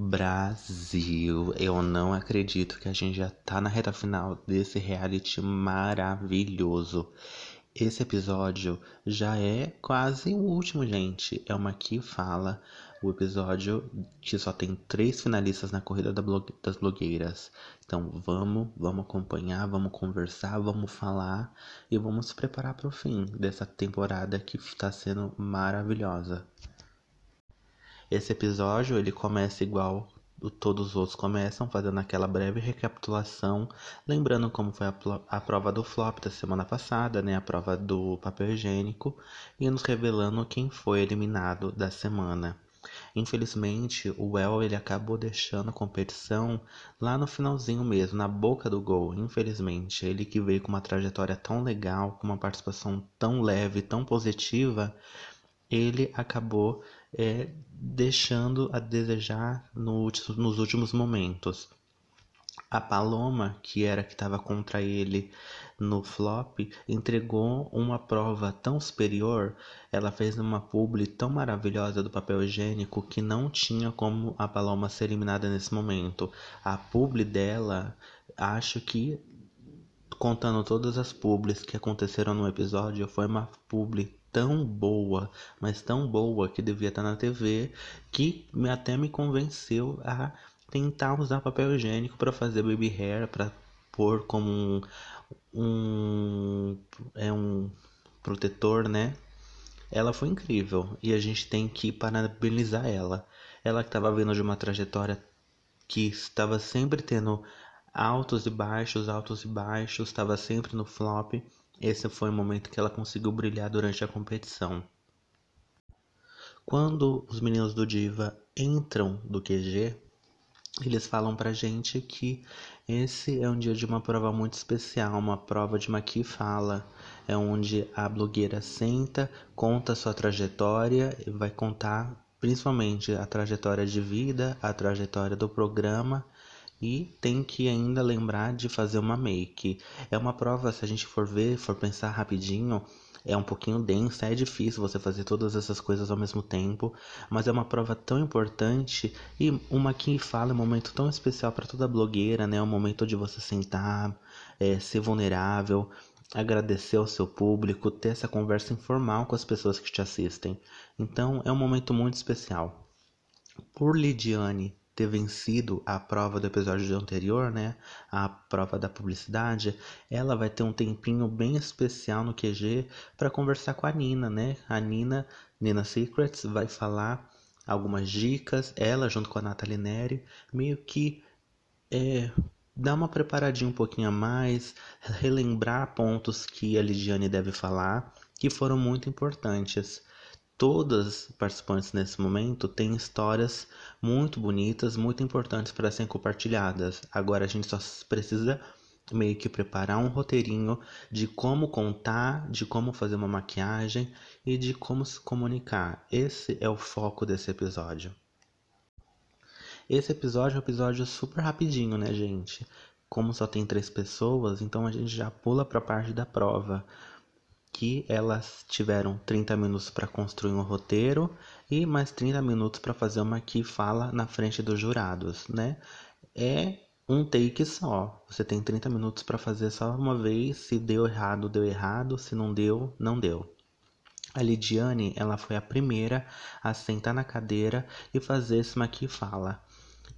Brasil, eu não acredito que a gente já tá na reta final desse reality maravilhoso. Esse episódio já é quase o último, gente. É uma que fala o episódio que só tem três finalistas na corrida das blogueiras. Então vamos, vamos acompanhar, vamos conversar, vamos falar e vamos se preparar para o fim dessa temporada que está sendo maravilhosa. Esse episódio ele começa igual todos os outros começam, fazendo aquela breve recapitulação, lembrando como foi a, a, prova do flop da semana passada, né, a prova do papel higiênico, e nos revelando quem foi eliminado da semana. Infelizmente, o El ele acabou deixando a competição lá no finalzinho mesmo, na boca do gol. Infelizmente, ele que veio com uma trajetória tão legal, com uma participação tão leve, tão positiva, ele acabou é, deixando a desejar no, nos últimos momentos. A Paloma, que era que estava contra ele no flop, entregou uma prova tão superior, ela fez uma publi tão maravilhosa do papel higiênico que não tinha como a Paloma ser eliminada nesse momento. A publi dela, acho que contando todas as publis que aconteceram no episódio, foi uma publi tão boa, mas tão boa que devia estar na TV, que até me convenceu a tentar usar papel higiênico para fazer baby hair, para pôr como um, um é um protetor, né? Ela foi incrível e a gente tem que parabenizar ela. Ela que estava vindo de uma trajetória que estava sempre tendo altos e baixos, altos e baixos, estava sempre no flop esse foi o momento que ela conseguiu brilhar durante a competição. Quando os meninos do Diva entram do QG, eles falam pra gente que esse é um dia de uma prova muito especial, uma prova de uma que fala. É onde a blogueira senta, conta sua trajetória e vai contar principalmente a trajetória de vida, a trajetória do programa e tem que ainda lembrar de fazer uma make. É uma prova, se a gente for ver, for pensar rapidinho, é um pouquinho densa, é difícil você fazer todas essas coisas ao mesmo tempo, mas é uma prova tão importante e uma que fala é um momento tão especial para toda blogueira, né? É um momento de você sentar, é, ser vulnerável, agradecer ao seu público, ter essa conversa informal com as pessoas que te assistem. Então é um momento muito especial. Por Lidiane ter vencido a prova do episódio anterior, né? A prova da publicidade, ela vai ter um tempinho bem especial no QG para conversar com a Nina, né? A Nina, Nina Secrets, vai falar algumas dicas, ela junto com a Nathalie Neri, meio que é, dar uma preparadinha um pouquinho a mais, relembrar pontos que a Lidiane deve falar, que foram muito importantes. Todas as participantes nesse momento têm histórias muito bonitas, muito importantes para serem compartilhadas. Agora a gente só precisa meio que preparar um roteirinho de como contar, de como fazer uma maquiagem e de como se comunicar. Esse é o foco desse episódio. Esse episódio é um episódio super rapidinho, né, gente? Como só tem três pessoas, então a gente já pula para a parte da prova que elas tiveram 30 minutos para construir um roteiro e mais 30 minutos para fazer uma que fala na frente dos jurados, né? É um take só. Você tem 30 minutos para fazer só uma vez. Se deu errado, deu errado. Se não deu, não deu. A Lidiane, ela foi a primeira a sentar na cadeira e fazer esse que fala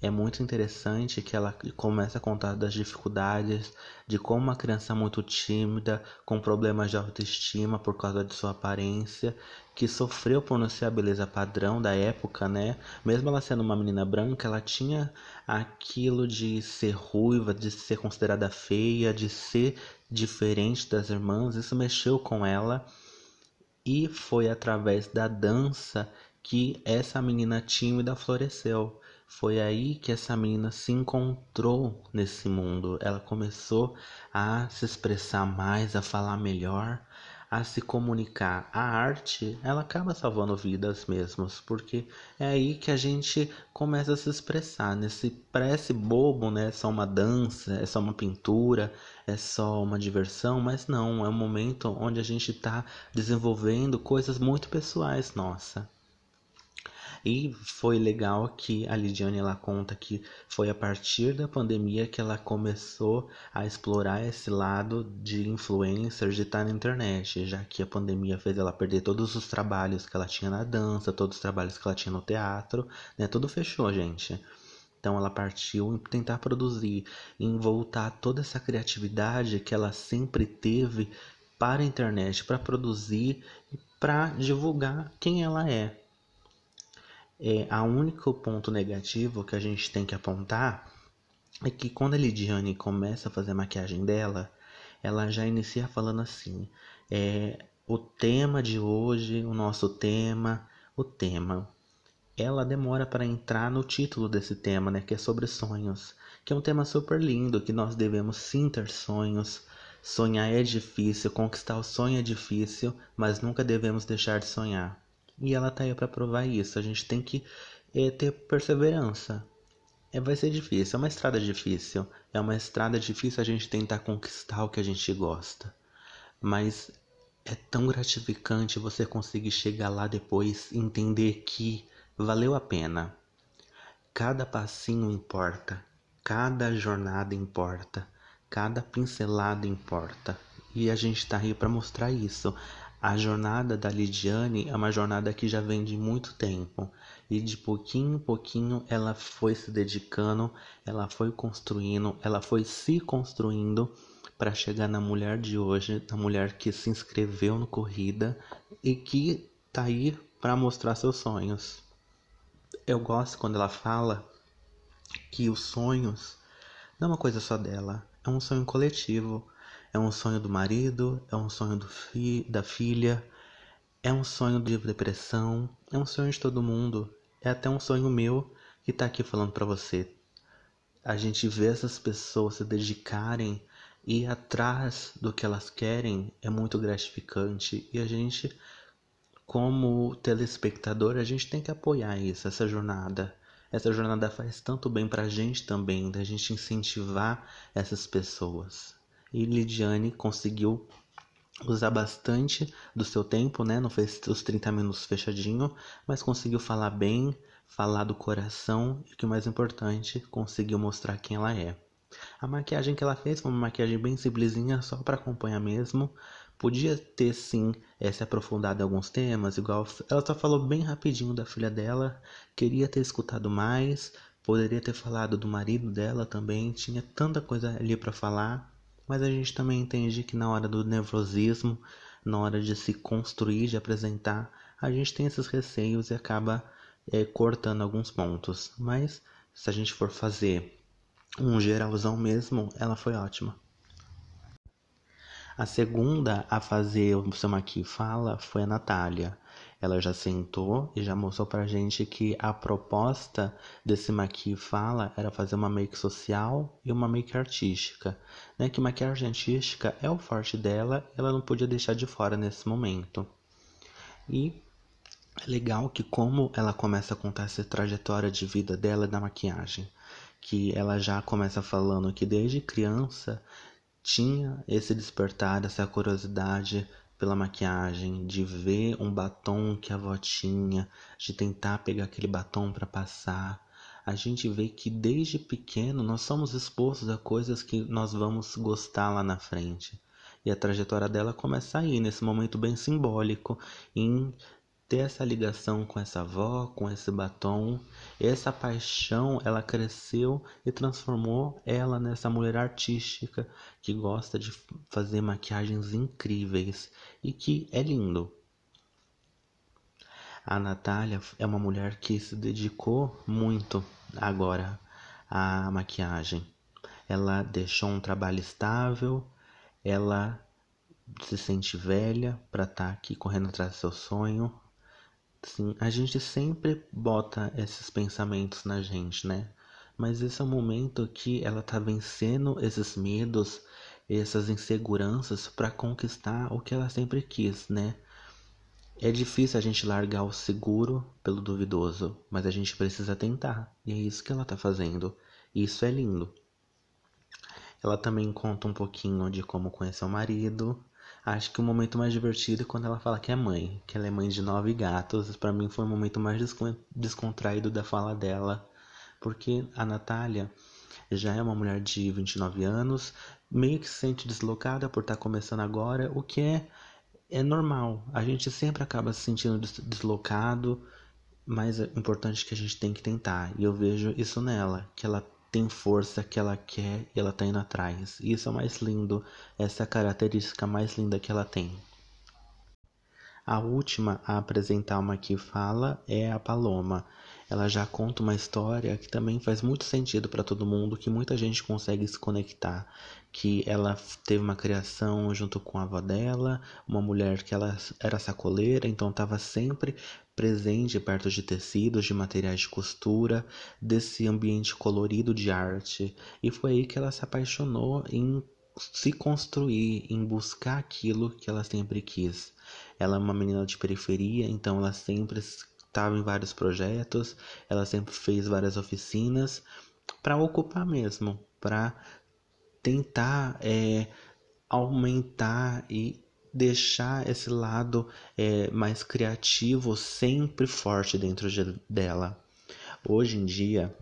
é muito interessante que ela começa a contar das dificuldades, de como uma criança muito tímida, com problemas de autoestima por causa de sua aparência, que sofreu por não ser a beleza padrão da época, né? Mesmo ela sendo uma menina branca, ela tinha aquilo de ser ruiva, de ser considerada feia, de ser diferente das irmãs. Isso mexeu com ela e foi através da dança que essa menina tímida floresceu. Foi aí que essa menina se encontrou nesse mundo. Ela começou a se expressar mais, a falar melhor, a se comunicar. A arte, ela acaba salvando vidas mesmos, porque é aí que a gente começa a se expressar. Nesse parece bobo, né? É só uma dança, é só uma pintura, é só uma diversão, mas não, é um momento onde a gente está desenvolvendo coisas muito pessoais, nossa. E foi legal que a Lidiane ela conta que foi a partir da pandemia que ela começou a explorar esse lado de influencer de estar na internet, já que a pandemia fez ela perder todos os trabalhos que ela tinha na dança, todos os trabalhos que ela tinha no teatro, né? Tudo fechou, gente. Então ela partiu em tentar produzir, em voltar toda essa criatividade que ela sempre teve para a internet, para produzir e para divulgar quem ela é. É, a único ponto negativo que a gente tem que apontar é que quando a Lidiane começa a fazer a maquiagem dela, ela já inicia falando assim: é, o tema de hoje, o nosso tema, o tema ela demora para entrar no título desse tema, né, que é sobre sonhos, que é um tema super lindo, que nós devemos sim ter sonhos. Sonhar é difícil, conquistar o sonho é difícil, mas nunca devemos deixar de sonhar. E ela tá aí para provar isso. A gente tem que é, ter perseverança. É, vai ser difícil, é uma estrada difícil. É uma estrada difícil a gente tentar conquistar o que a gente gosta. Mas é tão gratificante você conseguir chegar lá depois e entender que Valeu a pena. Cada passinho importa, cada jornada importa, cada pincelada importa. E a gente está aí para mostrar isso. A jornada da Lidiane é uma jornada que já vem de muito tempo e de pouquinho em pouquinho ela foi se dedicando, ela foi construindo, ela foi se construindo para chegar na mulher de hoje, na mulher que se inscreveu no corrida e que tá aí para mostrar seus sonhos. Eu gosto quando ela fala que os sonhos não é uma coisa só dela, é um sonho coletivo, é um sonho do marido, é um sonho fi da filha, é um sonho de depressão, é um sonho de todo mundo, é até um sonho meu que tá aqui falando para você. A gente vê essas pessoas se dedicarem e ir atrás do que elas querem é muito gratificante e a gente como telespectador, a gente tem que apoiar isso, essa jornada. Essa jornada faz tanto bem pra gente também, da gente incentivar essas pessoas. E Lidiane conseguiu usar bastante do seu tempo, né? Não fez os 30 minutos fechadinho, mas conseguiu falar bem, falar do coração e o que é mais importante, conseguiu mostrar quem ela é. A maquiagem que ela fez foi uma maquiagem bem simplesinha, só para acompanhar mesmo, Podia ter sim é, se aprofundado em alguns temas, igual ela só falou bem rapidinho da filha dela, queria ter escutado mais, poderia ter falado do marido dela também, tinha tanta coisa ali para falar, mas a gente também entende que na hora do nervosismo, na hora de se construir, de apresentar, a gente tem esses receios e acaba é, cortando alguns pontos. Mas se a gente for fazer um geralzão mesmo, ela foi ótima. A segunda a fazer o seu maqui fala foi a Natália. Ela já sentou e já mostrou pra gente que a proposta desse maqui fala era fazer uma make social e uma make artística, né? Que maquiagem artística é o forte dela, ela não podia deixar de fora nesse momento. E é legal que como ela começa a contar essa trajetória de vida dela da maquiagem, que ela já começa falando que desde criança tinha esse despertar, essa curiosidade pela maquiagem, de ver um batom que a avó tinha, de tentar pegar aquele batom para passar. A gente vê que desde pequeno nós somos expostos a coisas que nós vamos gostar lá na frente. E a trajetória dela começa aí, nesse momento bem simbólico, em ter essa ligação com essa avó, com esse batom, essa paixão, ela cresceu e transformou ela nessa mulher artística que gosta de fazer maquiagens incríveis e que é lindo. A Natália é uma mulher que se dedicou muito agora à maquiagem. Ela deixou um trabalho estável, ela se sente velha para estar tá aqui correndo atrás do seu sonho, Sim, a gente sempre bota esses pensamentos na gente, né? Mas esse é o momento que ela tá vencendo esses medos, essas inseguranças para conquistar o que ela sempre quis, né? É difícil a gente largar o seguro pelo duvidoso, mas a gente precisa tentar. E é isso que ela tá fazendo. E isso é lindo. Ela também conta um pouquinho de como conheceu o marido, Acho que o momento mais divertido é quando ela fala que é mãe, que ela é mãe de nove gatos. Para mim foi o momento mais descontraído da fala dela, porque a Natália já é uma mulher de 29 anos, meio que se sente deslocada por estar tá começando agora, o que é é normal. A gente sempre acaba se sentindo deslocado, mas é importante que a gente tem que tentar. E eu vejo isso nela, que ela tem força, que ela quer e ela tá indo atrás. Isso é o mais lindo, essa é a característica mais linda que ela tem. A última a apresentar uma que fala é a Paloma ela já conta uma história que também faz muito sentido para todo mundo, que muita gente consegue se conectar, que ela teve uma criação junto com a avó dela, uma mulher que ela era sacoleira, então estava sempre presente perto de tecidos, de materiais de costura, desse ambiente colorido de arte, e foi aí que ela se apaixonou em se construir, em buscar aquilo que ela sempre quis. Ela é uma menina de periferia, então ela sempre estava em vários projetos, ela sempre fez várias oficinas para ocupar mesmo, para tentar é, aumentar e deixar esse lado é, mais criativo sempre forte dentro de, dela. Hoje em dia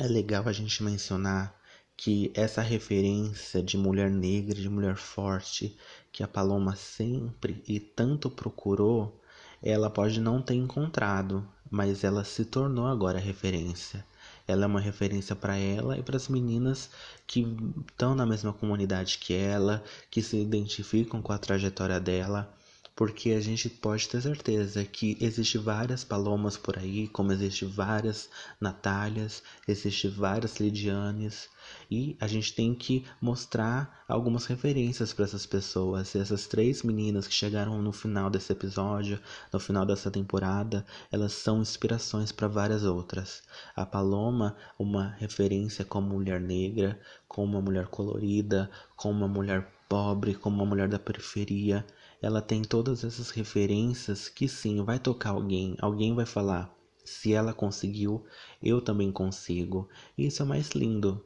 é legal a gente mencionar que essa referência de mulher negra, de mulher forte, que a Paloma sempre e tanto procurou, ela pode não ter encontrado, mas ela se tornou agora referência. Ela é uma referência para ela e para as meninas que estão na mesma comunidade que ela, que se identificam com a trajetória dela, porque a gente pode ter certeza que existe várias palomas por aí, como existe várias Natálias, existe várias Lidianes, e a gente tem que mostrar algumas referências para essas pessoas. E essas três meninas que chegaram no final desse episódio, no final dessa temporada, elas são inspirações para várias outras. A Paloma, uma referência como mulher negra, como uma mulher colorida, como uma mulher pobre, como uma mulher da periferia. Ela tem todas essas referências que sim, vai tocar alguém, alguém vai falar. Se ela conseguiu, eu também consigo. Isso é mais lindo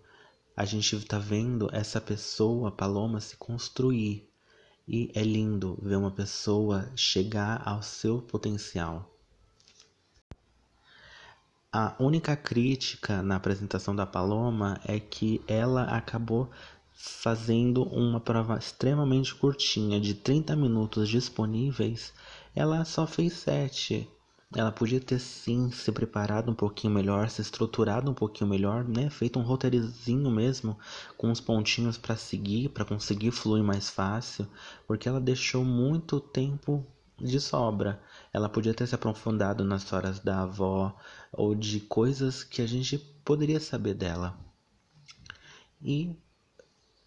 a gente está vendo essa pessoa, Paloma, se construir. E é lindo ver uma pessoa chegar ao seu potencial. A única crítica na apresentação da Paloma é que ela acabou fazendo uma prova extremamente curtinha de 30 minutos disponíveis. Ela só fez 7. Ela podia ter sim se preparado um pouquinho melhor, se estruturado um pouquinho melhor, né? Feito um roteirizinho mesmo, com uns pontinhos para seguir, para conseguir fluir mais fácil, porque ela deixou muito tempo de sobra. Ela podia ter se aprofundado nas histórias da avó ou de coisas que a gente poderia saber dela. E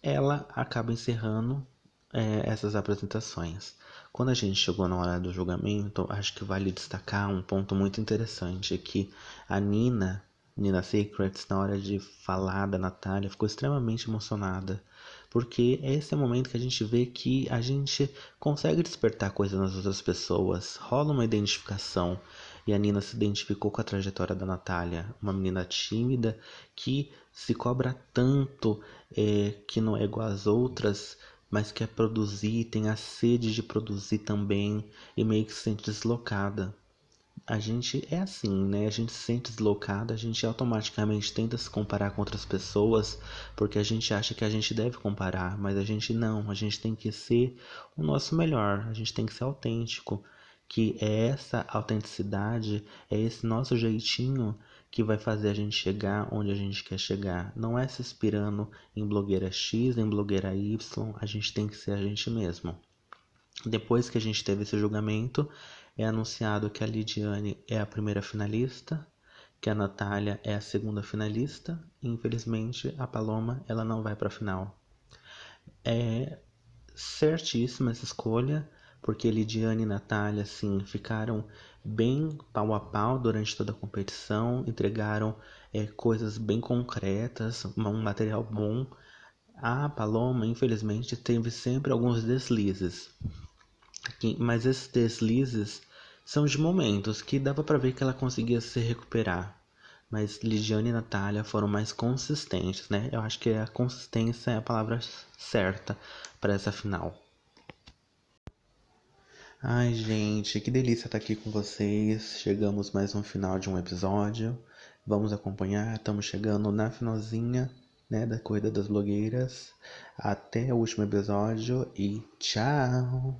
ela acaba encerrando é, essas apresentações. Quando a gente chegou na hora do julgamento, acho que vale destacar um ponto muito interessante, que a Nina, Nina Secrets, na hora de falar da Natália, ficou extremamente emocionada, porque esse é o momento que a gente vê que a gente consegue despertar coisas nas outras pessoas, rola uma identificação, e a Nina se identificou com a trajetória da Natália, uma menina tímida que se cobra tanto, é, que não é igual às outras, mas quer produzir, tem a sede de produzir também e meio que se sente deslocada. A gente é assim, né? A gente se sente deslocada, a gente automaticamente tenta se comparar com outras pessoas porque a gente acha que a gente deve comparar, mas a gente não, a gente tem que ser o nosso melhor, a gente tem que ser autêntico, que é essa autenticidade, é esse nosso jeitinho que vai fazer a gente chegar onde a gente quer chegar. Não é se inspirando em blogueira X, em blogueira Y, a gente tem que ser a gente mesmo. Depois que a gente teve esse julgamento, é anunciado que a Lidiane é a primeira finalista, que a Natália é a segunda finalista, e infelizmente a Paloma ela não vai para a final. É certíssima essa escolha, porque Lidiane e Natália assim ficaram bem pau a pau durante toda a competição, entregaram é, coisas bem concretas, um material bom. A Paloma, infelizmente, teve sempre alguns deslizes, mas esses deslizes são de momentos que dava para ver que ela conseguia se recuperar. Mas Lidiane e Natália foram mais consistentes, né? Eu acho que a consistência é a palavra certa para essa final. Ai, gente, que delícia estar aqui com vocês. Chegamos mais um final de um episódio. Vamos acompanhar, estamos chegando na finalzinha, né, da corrida das blogueiras. Até o último episódio e tchau.